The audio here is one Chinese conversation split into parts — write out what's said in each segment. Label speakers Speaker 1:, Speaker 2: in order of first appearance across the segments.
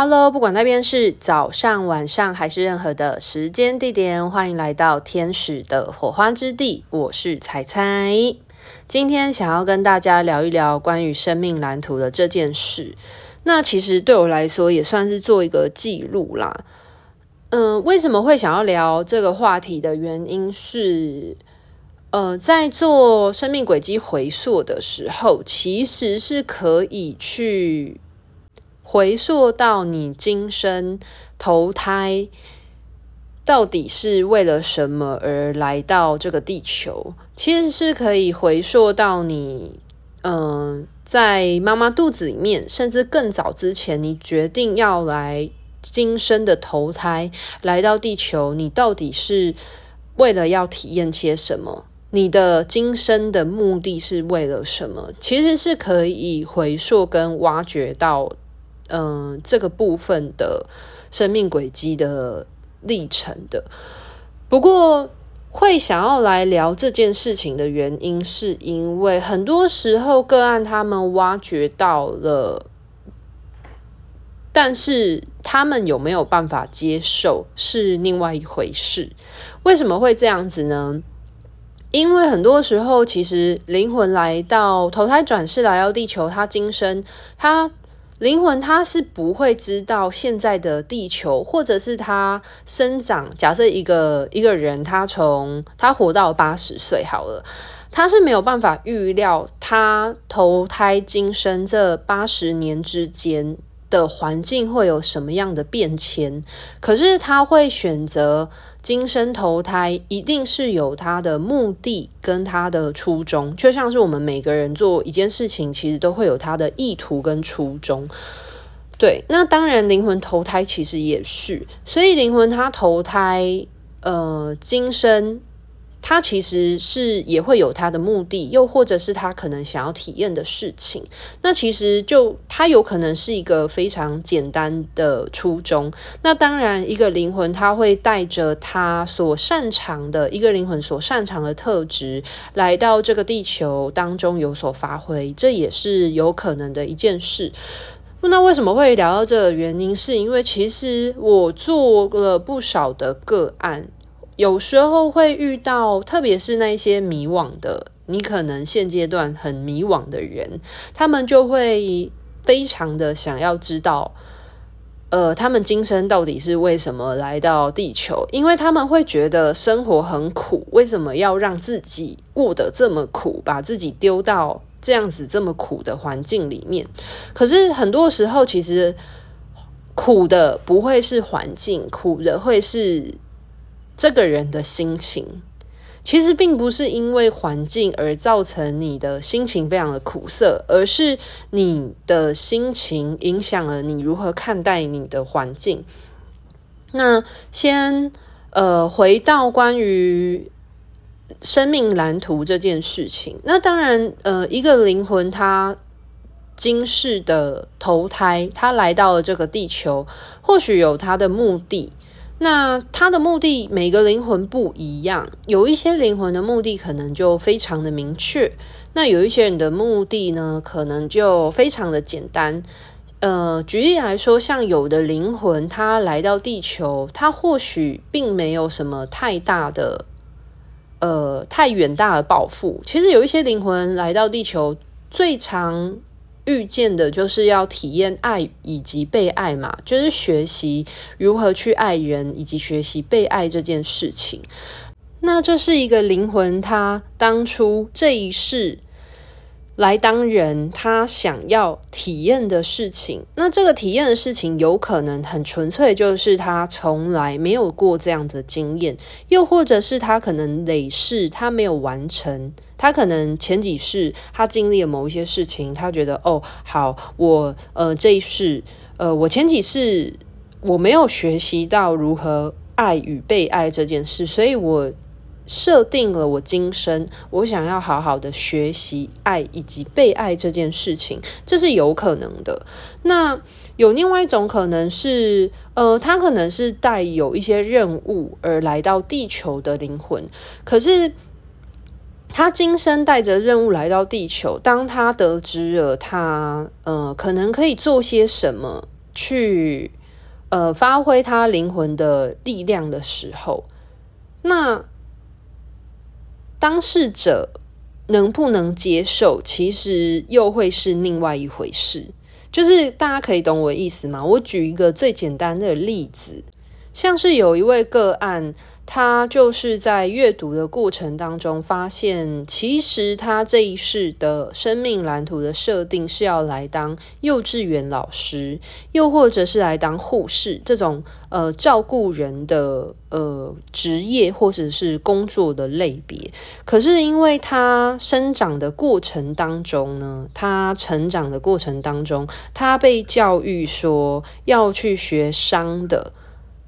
Speaker 1: Hello，不管那边是早上、晚上还是任何的时间地点，欢迎来到天使的火花之地。我是彩彩，今天想要跟大家聊一聊关于生命蓝图的这件事。那其实对我来说也算是做一个记录啦。嗯、为什么会想要聊这个话题的原因是，呃，在做生命轨迹回溯的时候，其实是可以去。回溯到你今生投胎，到底是为了什么而来到这个地球？其实是可以回溯到你，嗯、在妈妈肚子里面，甚至更早之前，你决定要来今生的投胎，来到地球，你到底是为了要体验些什么？你的今生的目的是为了什么？其实是可以回溯跟挖掘到。嗯、呃，这个部分的生命轨迹的历程的。不过，会想要来聊这件事情的原因，是因为很多时候个案他们挖掘到了，但是他们有没有办法接受是另外一回事。为什么会这样子呢？因为很多时候，其实灵魂来到投胎转世来到地球，他今生他。灵魂它是不会知道现在的地球，或者是它生长。假设一个一个人，他从他活到八十岁好了，他是没有办法预料他投胎今生这八十年之间的环境会有什么样的变迁。可是他会选择。今生投胎一定是有他的目的跟他的初衷，就像是我们每个人做一件事情，其实都会有他的意图跟初衷。对，那当然灵魂投胎其实也是，所以灵魂他投胎，呃，今生。他其实是也会有他的目的，又或者是他可能想要体验的事情。那其实就他有可能是一个非常简单的初衷。那当然，一个灵魂他会带着他所擅长的一个灵魂所擅长的特质来到这个地球当中有所发挥，这也是有可能的一件事。那为什么会聊到这个原因？是因为其实我做了不少的个案。有时候会遇到，特别是那些迷惘的，你可能现阶段很迷惘的人，他们就会非常的想要知道，呃，他们今生到底是为什么来到地球？因为他们会觉得生活很苦，为什么要让自己过得这么苦，把自己丢到这样子这么苦的环境里面？可是很多时候，其实苦的不会是环境，苦的会是。这个人的心情，其实并不是因为环境而造成你的心情非常的苦涩，而是你的心情影响了你如何看待你的环境。那先呃，回到关于生命蓝图这件事情，那当然呃，一个灵魂他今世的投胎，他来到了这个地球，或许有他的目的。那他的目的，每个灵魂不一样，有一些灵魂的目的可能就非常的明确，那有一些人的目的呢，可能就非常的简单。呃，举例来说，像有的灵魂他来到地球，他或许并没有什么太大的，呃，太远大的抱负。其实有一些灵魂来到地球，最常。遇见的就是要体验爱以及被爱嘛，就是学习如何去爱人，以及学习被爱这件事情。那这是一个灵魂，他当初这一世。来当人，他想要体验的事情，那这个体验的事情有可能很纯粹，就是他从来没有过这样的经验，又或者是他可能累世他没有完成，他可能前几世他经历了某一些事情，他觉得哦，好，我呃这一世呃我前几世我没有学习到如何爱与被爱这件事，所以我。设定了我今生，我想要好好的学习爱以及被爱这件事情，这是有可能的。那有另外一种可能是，呃，他可能是带有一些任务而来到地球的灵魂，可是他今生带着任务来到地球，当他得知了他，呃，可能可以做些什么。去呃发挥他灵魂的力量的时候，那当事者能不能接受，其实又会是另外一回事。就是大家可以懂我意思吗？我举一个最简单的例子，像是有一位个案。他就是在阅读的过程当中发现，其实他这一世的生命蓝图的设定是要来当幼稚园老师，又或者是来当护士这种呃照顾人的呃职业或者是工作的类别。可是因为他生长的过程当中呢，他成长的过程当中，他被教育说要去学商的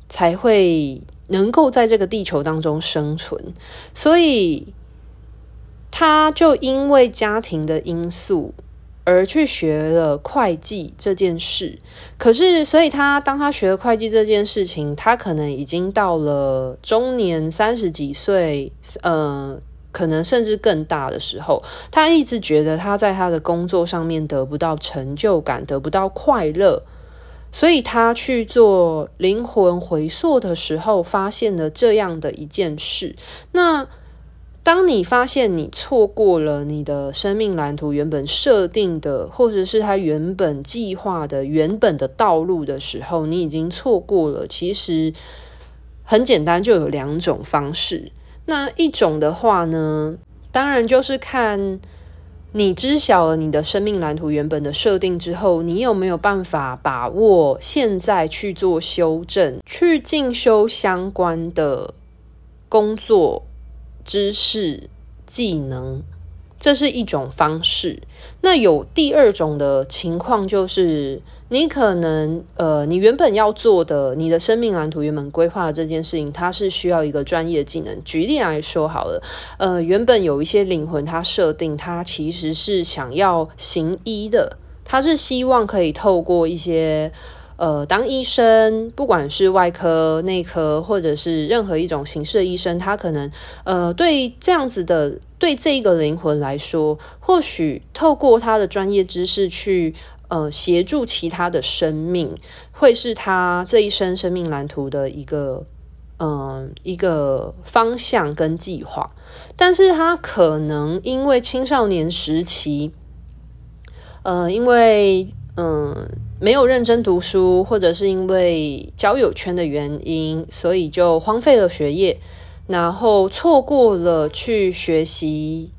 Speaker 1: 才会。能够在这个地球当中生存，所以他就因为家庭的因素而去学了会计这件事。可是，所以他当他学了会计这件事情，他可能已经到了中年三十几岁，呃，可能甚至更大的时候，他一直觉得他在他的工作上面得不到成就感，得不到快乐。所以他去做灵魂回溯的时候，发现了这样的一件事。那当你发现你错过了你的生命蓝图原本设定的，或者是他原本计划的原本的道路的时候，你已经错过了。其实很简单，就有两种方式。那一种的话呢，当然就是看。你知晓了你的生命蓝图原本的设定之后，你有没有办法把握现在去做修正，去进修相关的工作知识技能？这是一种方式。那有第二种的情况，就是你可能呃，你原本要做的，你的生命蓝图原本规划的这件事情，它是需要一个专业技能。举例来说好了，呃，原本有一些灵魂，它设定它其实是想要行医的，它是希望可以透过一些。呃，当医生，不管是外科、内科，或者是任何一种形式的医生，他可能呃，对这样子的，对这一个灵魂来说，或许透过他的专业知识去呃协助其他的生命，会是他这一生生命蓝图的一个嗯、一个方向跟计划。但是他可能因为青少年时期，呃，因为嗯。没有认真读书，或者是因为交友圈的原因，所以就荒废了学业，然后错过了去学习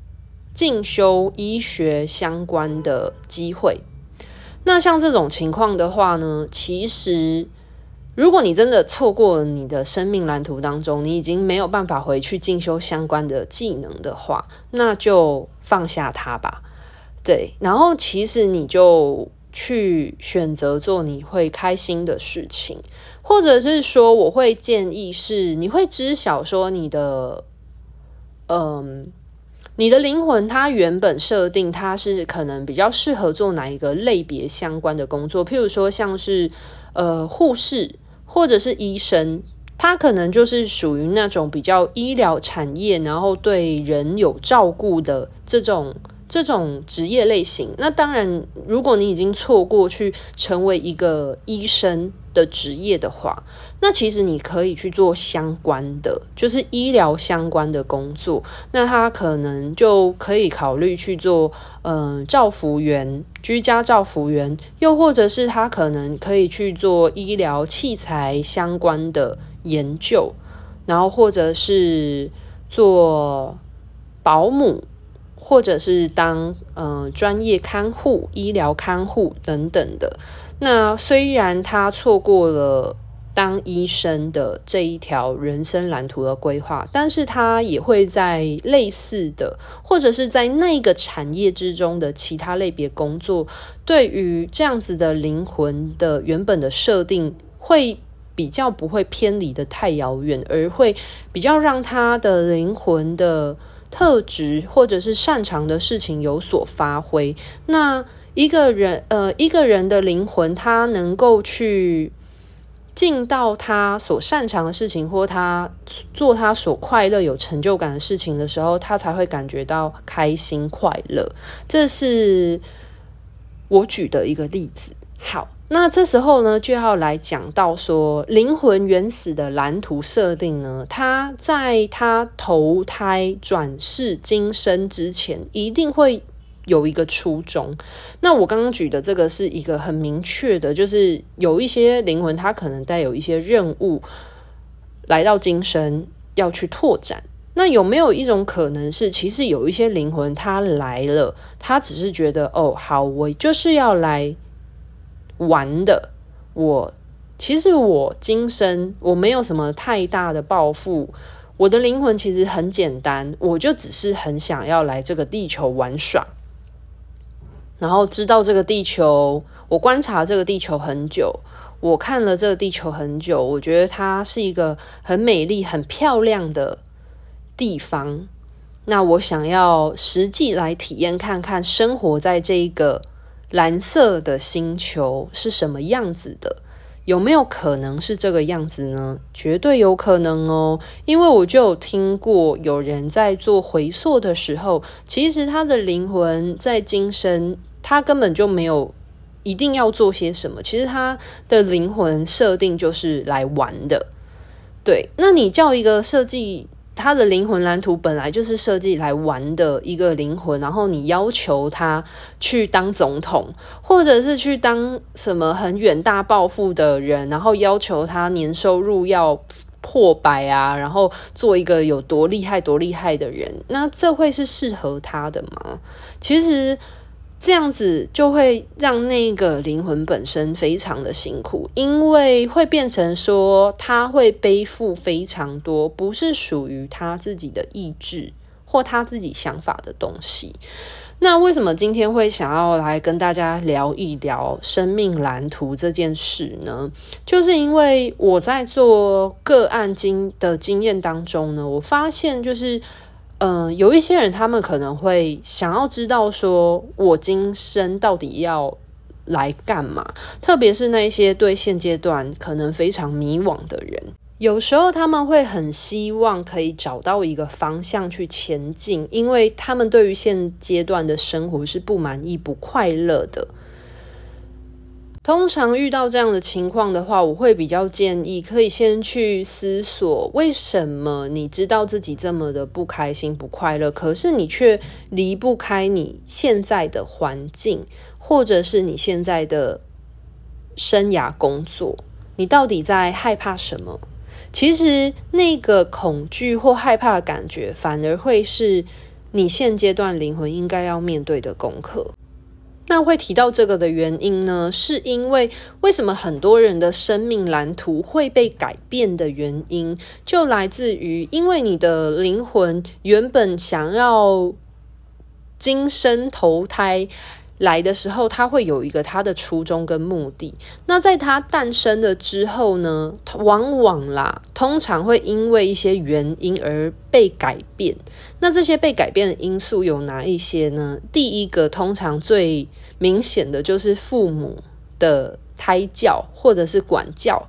Speaker 1: 进修医学相关的机会。那像这种情况的话呢，其实如果你真的错过了你的生命蓝图当中，你已经没有办法回去进修相关的技能的话，那就放下它吧。对，然后其实你就。去选择做你会开心的事情，或者是说，我会建议是，你会知晓说你的，嗯，你的灵魂它原本设定它是可能比较适合做哪一个类别相关的工作，譬如说像是呃护士或者是医生，他可能就是属于那种比较医疗产业，然后对人有照顾的这种。这种职业类型，那当然，如果你已经错过去成为一个医生的职业的话，那其实你可以去做相关的，就是医疗相关的工作。那他可能就可以考虑去做，嗯、照服员、居家照服员，又或者是他可能可以去做医疗器材相关的研究，然后或者是做保姆。或者是当呃专业看护、医疗看护等等的。那虽然他错过了当医生的这一条人生蓝图的规划，但是他也会在类似的，或者是在那个产业之中的其他类别工作，对于这样子的灵魂的原本的设定，会比较不会偏离得太遥远，而会比较让他的灵魂的。特质或者是擅长的事情有所发挥。那一个人，呃，一个人的灵魂，他能够去尽到他所擅长的事情，或他做他所快乐、有成就感的事情的时候，他才会感觉到开心快乐。这是我举的一个例子。好。那这时候呢，就要来讲到说，灵魂原始的蓝图设定呢，它在它投胎转世今生之前，一定会有一个初衷。那我刚刚举的这个是一个很明确的，就是有一些灵魂，它可能带有一些任务来到今生要去拓展。那有没有一种可能是，其实有一些灵魂它来了，它只是觉得哦，好，我就是要来。玩的，我其实我今生我没有什么太大的抱负，我的灵魂其实很简单，我就只是很想要来这个地球玩耍，然后知道这个地球，我观察这个地球很久，我看了这个地球很久，我觉得它是一个很美丽、很漂亮的地方，那我想要实际来体验看看生活在这一个。蓝色的星球是什么样子的？有没有可能是这个样子呢？绝对有可能哦，因为我就有听过有人在做回溯的时候，其实他的灵魂在今生，他根本就没有一定要做些什么，其实他的灵魂设定就是来玩的。对，那你叫一个设计。他的灵魂蓝图本来就是设计来玩的一个灵魂，然后你要求他去当总统，或者是去当什么很远大抱负的人，然后要求他年收入要破百啊，然后做一个有多厉害多厉害的人，那这会是适合他的吗？其实。这样子就会让那个灵魂本身非常的辛苦，因为会变成说他会背负非常多不是属于他自己的意志或他自己想法的东西。那为什么今天会想要来跟大家聊一聊生命蓝图这件事呢？就是因为我在做个案经的经验当中呢，我发现就是。嗯、有一些人，他们可能会想要知道，说我今生到底要来干嘛？特别是那一些对现阶段可能非常迷惘的人，有时候他们会很希望可以找到一个方向去前进，因为他们对于现阶段的生活是不满意、不快乐的。通常遇到这样的情况的话，我会比较建议可以先去思索，为什么你知道自己这么的不开心、不快乐，可是你却离不开你现在的环境，或者是你现在的生涯工作，你到底在害怕什么？其实那个恐惧或害怕的感觉，反而会是你现阶段灵魂应该要面对的功课。那会提到这个的原因呢，是因为为什么很多人的生命蓝图会被改变的原因，就来自于因为你的灵魂原本想要今生投胎。来的时候，他会有一个他的初衷跟目的。那在他诞生了之后呢，往往啦，通常会因为一些原因而被改变。那这些被改变的因素有哪一些呢？第一个，通常最明显的就是父母的胎教或者是管教。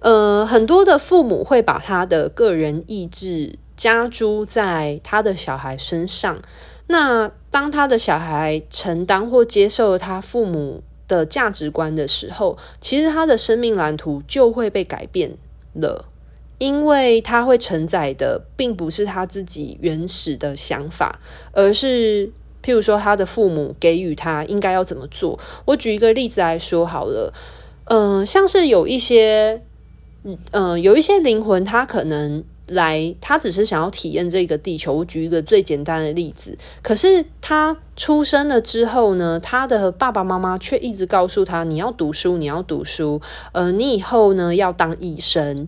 Speaker 1: 呃，很多的父母会把他的个人意志加诸在他的小孩身上。那当他的小孩承担或接受他父母的价值观的时候，其实他的生命蓝图就会被改变了，因为他会承载的并不是他自己原始的想法，而是譬如说他的父母给予他应该要怎么做。我举一个例子来说好了，嗯、像是有一些，嗯、有一些灵魂，他可能。来，他只是想要体验这个地球。我举一个最简单的例子，可是他出生了之后呢，他的爸爸妈妈却一直告诉他：“你要读书，你要读书。呃，你以后呢要当医生，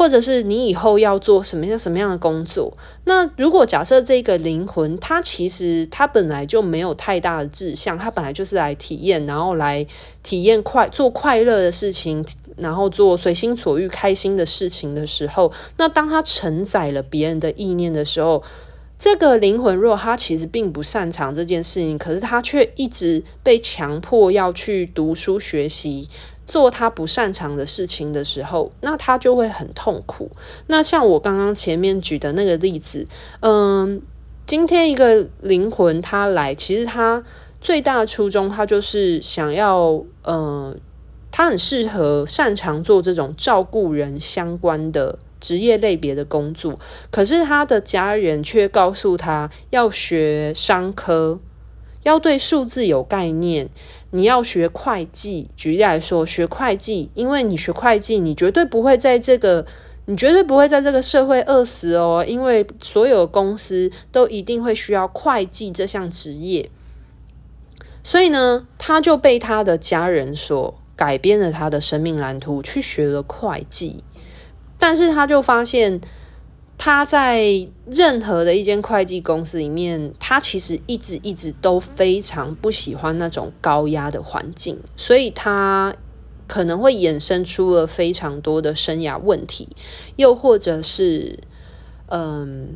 Speaker 1: 或者是你以后要做什么样什么样的工作。”那如果假设这个灵魂，他其实他本来就没有太大的志向，他本来就是来体验，然后来体验快做快乐的事情。然后做随心所欲、开心的事情的时候，那当他承载了别人的意念的时候，这个灵魂若他其实并不擅长这件事情，可是他却一直被强迫要去读书学习，做他不擅长的事情的时候，那他就会很痛苦。那像我刚刚前面举的那个例子，嗯，今天一个灵魂他来，其实他最大的初衷，他就是想要，嗯。他很适合擅长做这种照顾人相关的职业类别的工作，可是他的家人却告诉他要学商科，要对数字有概念，你要学会计。举例来说，学会计，因为你学会计，你绝对不会在这个，你绝对不会在这个社会饿死哦，因为所有公司都一定会需要会计这项职业。所以呢，他就被他的家人所改变了他的生命蓝图，去学了会计。但是他就发现，他在任何的一间会计公司里面，他其实一直一直都非常不喜欢那种高压的环境，所以他可能会衍生出了非常多的生涯问题，又或者是嗯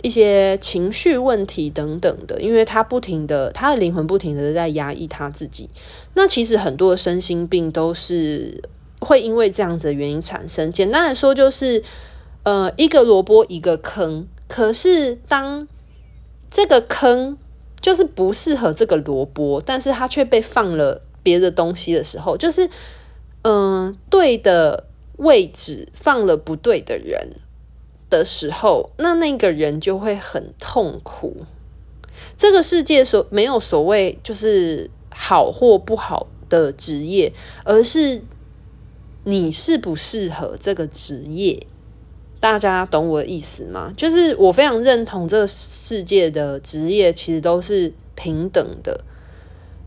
Speaker 1: 一些情绪问题等等的，因为他不停的，他的灵魂不停的在压抑他自己。那其实很多的身心病都是。会因为这样子的原因产生。简单来说，就是呃，一个萝卜一个坑。可是当这个坑就是不适合这个萝卜，但是它却被放了别的东西的时候，就是嗯、对的位置放了不对的人的时候，那那个人就会很痛苦。这个世界所没有所谓就是好或不好的职业，而是。你适不适合这个职业？大家懂我的意思吗？就是我非常认同这个世界的职业其实都是平等的，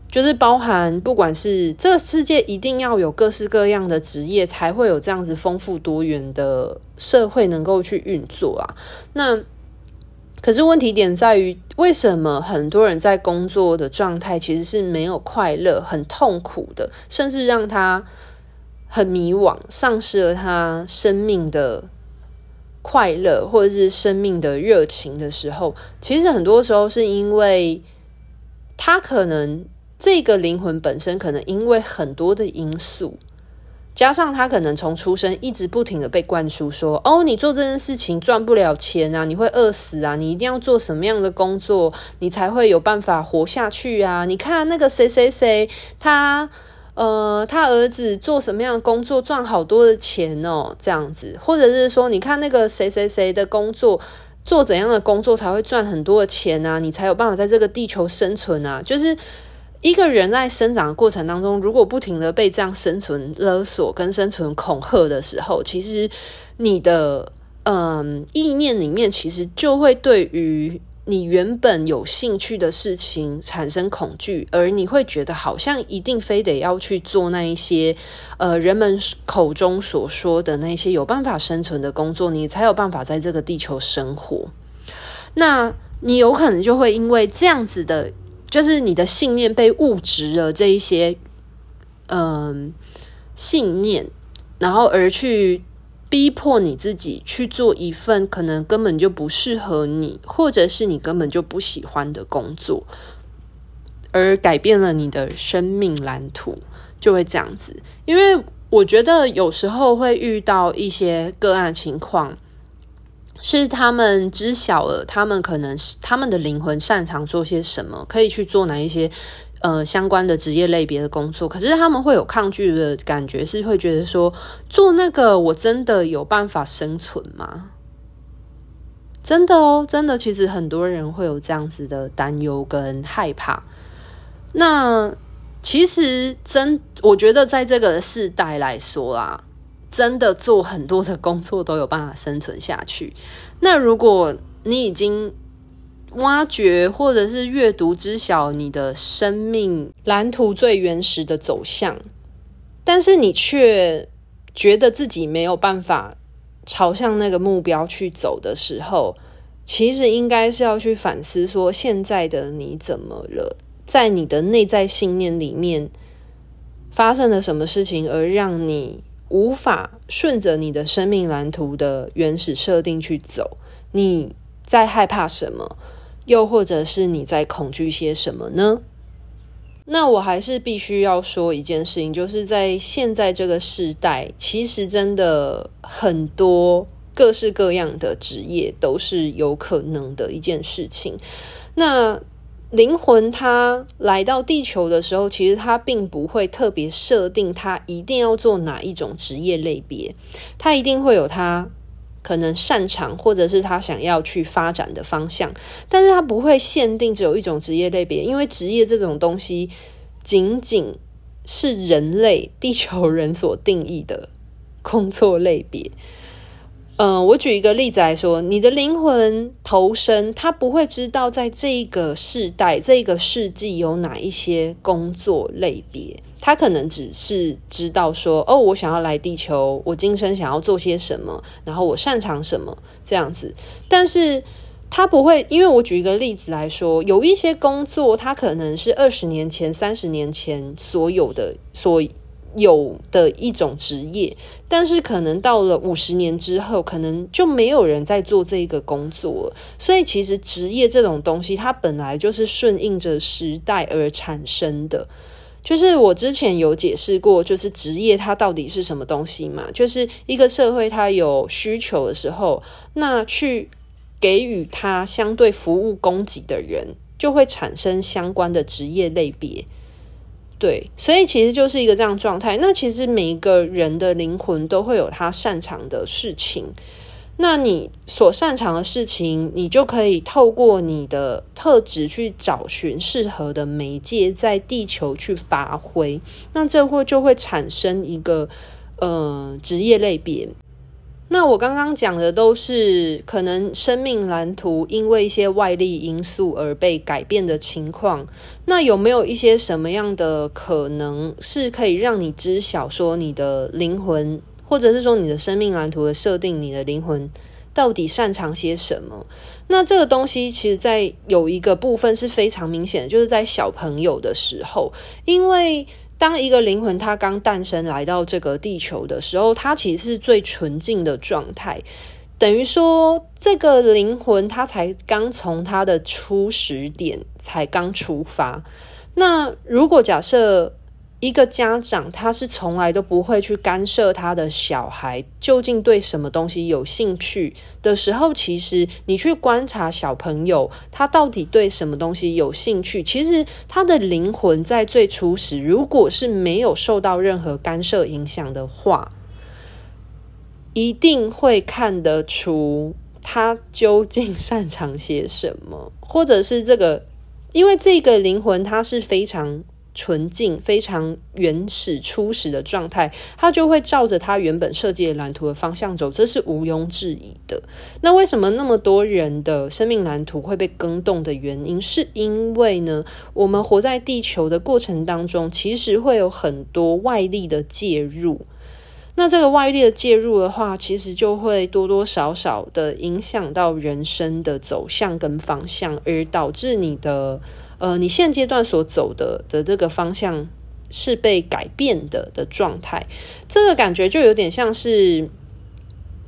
Speaker 1: 就是包含不管是这个世界一定要有各式各样的职业，才会有这样子丰富多元的社会能够去运作啊。那可是问题点在于，为什么很多人在工作的状态其实是没有快乐、很痛苦的，甚至让他。很迷惘，丧失了他生命的快乐，或者是生命的热情的时候，其实很多时候是因为他可能这个灵魂本身可能因为很多的因素，加上他可能从出生一直不停的被灌输说：“哦，你做这件事情赚不了钱啊，你会饿死啊，你一定要做什么样的工作，你才会有办法活下去啊？你看那个谁谁谁，他。”呃，他儿子做什么样的工作赚好多的钱哦？这样子，或者是说，你看那个谁谁谁的工作做怎样的工作才会赚很多的钱啊？你才有办法在这个地球生存啊！就是一个人在生长的过程当中，如果不停的被这样生存勒索跟生存恐吓的时候，其实你的嗯、意念里面其实就会对于。你原本有兴趣的事情产生恐惧，而你会觉得好像一定非得要去做那一些，呃，人们口中所说的那些有办法生存的工作，你才有办法在这个地球生活。那你有可能就会因为这样子的，就是你的信念被物质了这一些，嗯、信念，然后而去。逼迫你自己去做一份可能根本就不适合你，或者是你根本就不喜欢的工作，而改变了你的生命蓝图，就会这样子。因为我觉得有时候会遇到一些个案情况，是他们知晓了，他们可能他们的灵魂擅长做些什么，可以去做哪一些。呃，相关的职业类别的工作，可是他们会有抗拒的感觉，是会觉得说，做那个我真的有办法生存吗？真的哦，真的，其实很多人会有这样子的担忧跟害怕。那其实真，我觉得在这个世代来说啊，真的做很多的工作都有办法生存下去。那如果你已经挖掘或者是阅读知晓你的生命蓝图最原始的走向，但是你却觉得自己没有办法朝向那个目标去走的时候，其实应该是要去反思说，现在的你怎么了？在你的内在信念里面发生了什么事情，而让你无法顺着你的生命蓝图的原始设定去走？你在害怕什么？又或者是你在恐惧些什么呢？那我还是必须要说一件事情，就是在现在这个时代，其实真的很多各式各样的职业都是有可能的一件事情。那灵魂它来到地球的时候，其实它并不会特别设定它一定要做哪一种职业类别，它一定会有它可能擅长或者是他想要去发展的方向，但是他不会限定只有一种职业类别，因为职业这种东西仅仅是人类地球人所定义的工作类别。嗯、我举一个例子来说，你的灵魂投生，他不会知道在这个世代、这个世纪有哪一些工作类别，他可能只是知道说，哦，我想要来地球，我今生想要做些什么，然后我擅长什么这样子，但是他不会，因为我举一个例子来说，有一些工作，他可能是二十年前、三十年前所有的所。有的一种职业，但是可能到了五十年之后，可能就没有人在做这个工作了。所以，其实职业这种东西，它本来就是顺应着时代而产生的。就是我之前有解释过，就是职业它到底是什么东西嘛？就是一个社会它有需求的时候，那去给予它相对服务供给的人，就会产生相关的职业类别。对，所以其实就是一个这样状态。那其实每一个人的灵魂都会有他擅长的事情。那你所擅长的事情，你就可以透过你的特质去找寻适合的媒介，在地球去发挥。那这会就会产生一个呃职业类别。那我刚刚讲的都是可能生命蓝图因为一些外力因素而被改变的情况。那有没有一些什么样的可能是可以让你知晓说你的灵魂，或者是说你的生命蓝图的设定，你的灵魂到底擅长些什么？那这个东西其实在有一个部分是非常明显的，就是在小朋友的时候，因为。当一个灵魂它刚诞生来到这个地球的时候，它其实是最纯净的状态，等于说这个灵魂它才刚从它的初始点才刚出发。那如果假设，一个家长，他是从来都不会去干涉他的小孩究竟对什么东西有兴趣的时候，其实你去观察小朋友，他到底对什么东西有兴趣，其实他的灵魂在最初时，如果是没有受到任何干涉影响的话，一定会看得出他究竟擅长些什么，或者是这个，因为这个灵魂它是非常。纯净、非常原始、初始的状态，它就会照着它原本设计的蓝图的方向走，这是毋庸置疑的。那为什么那么多人的生命蓝图会被更动的原因，是因为呢，我们活在地球的过程当中，其实会有很多外力的介入。那这个外力的介入的话，其实就会多多少少的影响到人生的走向跟方向，而导致你的。呃，你现阶段所走的的这个方向是被改变的的状态，这个感觉就有点像是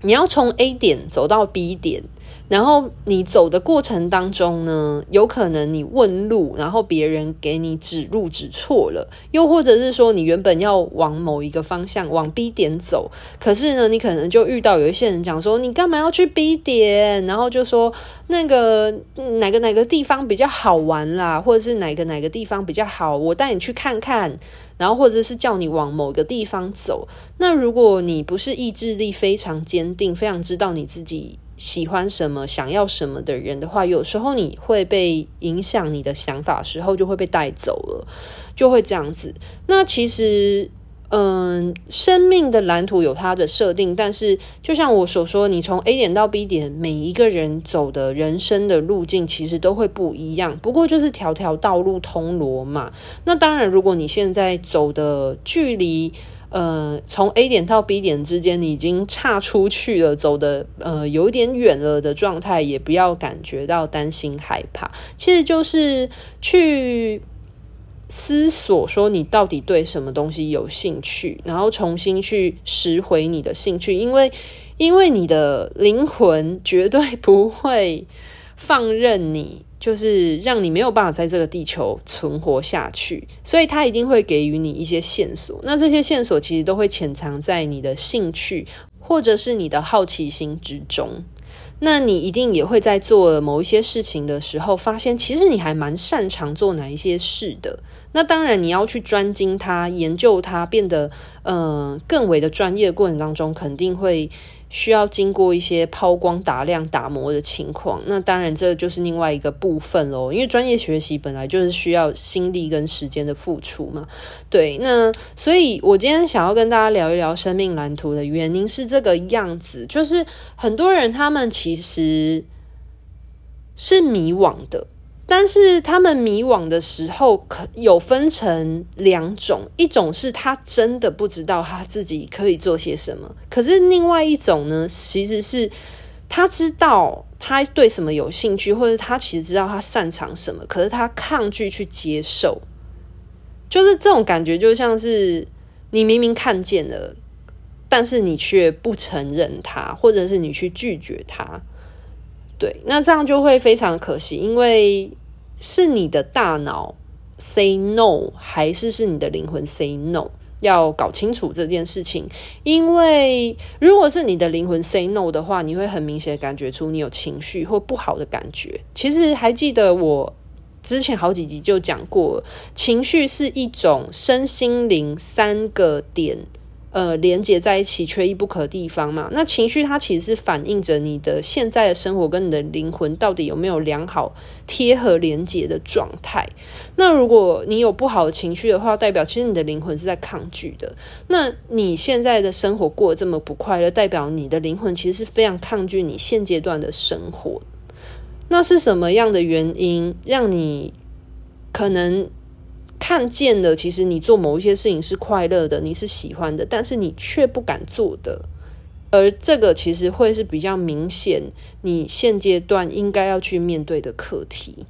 Speaker 1: 你要从 A 点走到 B 点。然后你走的过程当中呢，有可能你问路，然后别人给你指路指错了，又或者是说你原本要往某一个方向往 B 点走，可是呢，你可能就遇到有一些人讲说，你干嘛要去 B 点？然后就说那个哪个哪个地方比较好玩啦，或者是哪个哪个地方比较好，我带你去看看，然后或者是叫你往某个地方走。那如果你不是意志力非常坚定，非常知道你自己。喜欢什么、想要什么的人的话，有时候你会被影响你的想法时候，就会被带走了，就会这样子。那其实，嗯，生命的蓝图有它的设定，但是就像我所说，你从 A 点到 B 点，每一个人走的人生的路径其实都会不一样。不过就是条条道路通罗马。那当然，如果你现在走的距离，呃，从 A 点到 B 点之间，你已经岔出去了，走的呃有点远了的状态，也不要感觉到担心害怕。其实就是去思索说你到底对什么东西有兴趣，然后重新去拾回你的兴趣，因为因为你的灵魂绝对不会放任你。就是让你没有办法在这个地球存活下去，所以他一定会给予你一些线索。那这些线索其实都会潜藏在你的兴趣或者是你的好奇心之中。那你一定也会在做某一些事情的时候，发现其实你还蛮擅长做哪一些事的。那当然，你要去专精它、研究它，变得嗯、呃、更为的专业的过程当中，肯定会需要经过一些抛光、打亮、打磨的情况。那当然，这就是另外一个部分喽。因为专业学习本来就是需要心力跟时间的付出嘛。对，那所以我今天想要跟大家聊一聊生命蓝图的原因是这个样子，就是很多人他们其实是迷惘的。但是他们迷惘的时候，可有分成两种，一种是他真的不知道他自己可以做些什么，可是另外一种呢，其实是他知道他对什么有兴趣，或者他其实知道他擅长什么，可是他抗拒去接受，就是这种感觉，就像是你明明看见了，但是你却不承认他，或者是你去拒绝他。对，那这样就会非常可惜，因为是你的大脑 say no，还是是你的灵魂 say no？要搞清楚这件事情。因为如果是你的灵魂 say no 的话，你会很明显感觉出你有情绪或不好的感觉。其实还记得我之前好几集就讲过，情绪是一种身心灵三个点。呃，连接在一起，缺一不可的地方嘛。那情绪它其实是反映着你的现在的生活跟你的灵魂到底有没有良好贴合连接的状态。那如果你有不好的情绪的话，代表其实你的灵魂是在抗拒的。那你现在的生活过得这么不快乐，代表你的灵魂其实是非常抗拒你现阶段的生活。那是什么样的原因让你可能？看见了，其实你做某一些事情是快乐的，你是喜欢的，但是你却不敢做的，而这个其实会是比较明显，你现阶段应该要去面对的课题，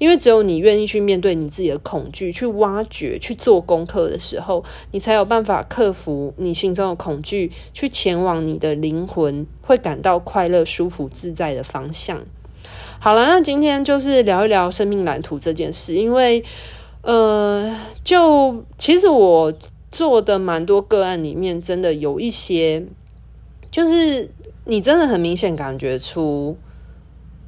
Speaker 1: 因为只有你愿意去面对你自己的恐惧，去挖掘、去做功课的时候，你才有办法克服你心中的恐惧，去前往你的灵魂会感到快乐、舒服、自在的方向。好了，那今天就是聊一聊生命蓝图这件事，因为。呃，就其实我做的蛮多个案里面，真的有一些，就是你真的很明显感觉出，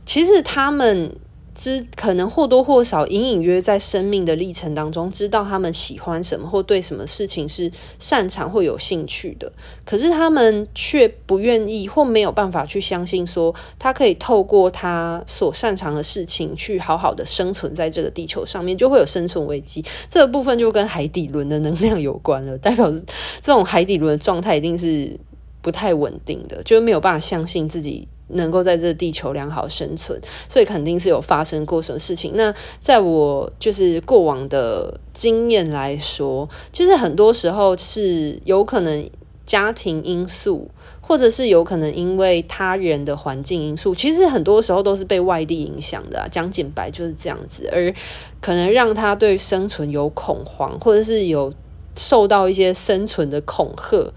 Speaker 1: 其实他们。知可能或多或少、隐隐约在生命的历程当中，知道他们喜欢什么或对什么事情是擅长或有兴趣的，可是他们却不愿意或没有办法去相信，说他可以透过他所擅长的事情去好好的生存在这个地球上面，就会有生存危机。这个部分就跟海底轮的能量有关了，代表这种海底轮的状态一定是不太稳定的，就是没有办法相信自己。能够在这地球良好生存，所以肯定是有发生过什么事情。那在我就是过往的经验来说，就是很多时候是有可能家庭因素，或者是有可能因为他人的环境因素。其实很多时候都是被外地影响的啊，讲简白就是这样子，而可能让他对生存有恐慌，或者是有受到一些生存的恐吓。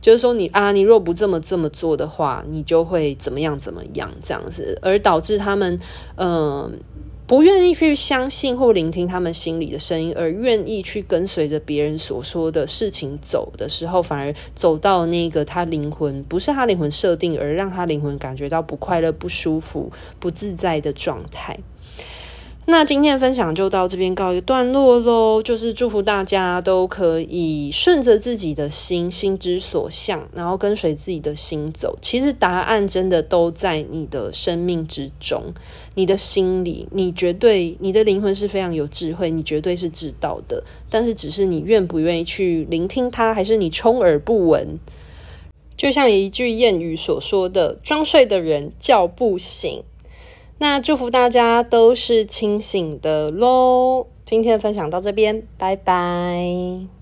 Speaker 1: 就是说你，啊，你若不这么这么做的话，你就会怎么样怎么样这样子，而导致他们嗯、不愿意去相信或聆听他们心里的声音，而愿意去跟随着别人所说的事情走的时候，反而走到那个他灵魂不是他灵魂设定，而让他灵魂感觉到不快乐、不舒服、不自在的状态。那今天的分享就到这边告一个段落喽，就是祝福大家都可以顺着自己的心，心之所向，然后跟随自己的心走。其实答案真的都在你的生命之中，你的心里，你绝对，你的灵魂是非常有智慧，你绝对是知道的。但是只是你愿不愿意去聆听它，还是你充耳不闻？就像一句谚语所说的：“装睡的人叫不醒。”那祝福大家都是清醒的喽！今天的分享到这边，拜拜。